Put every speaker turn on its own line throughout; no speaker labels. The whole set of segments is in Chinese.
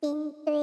冰堆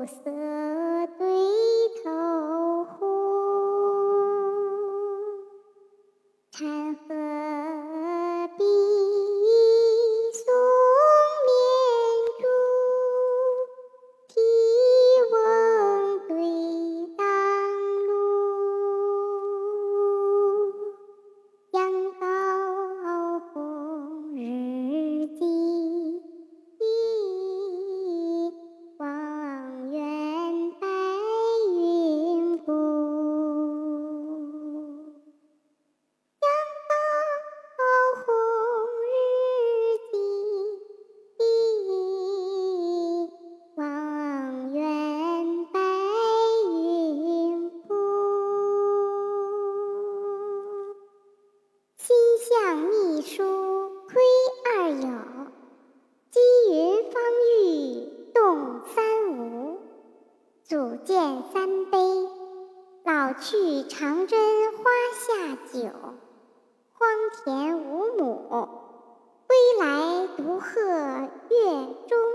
柳色对头红，残。组建三杯老去长征花下酒荒田五亩归来独鹤月中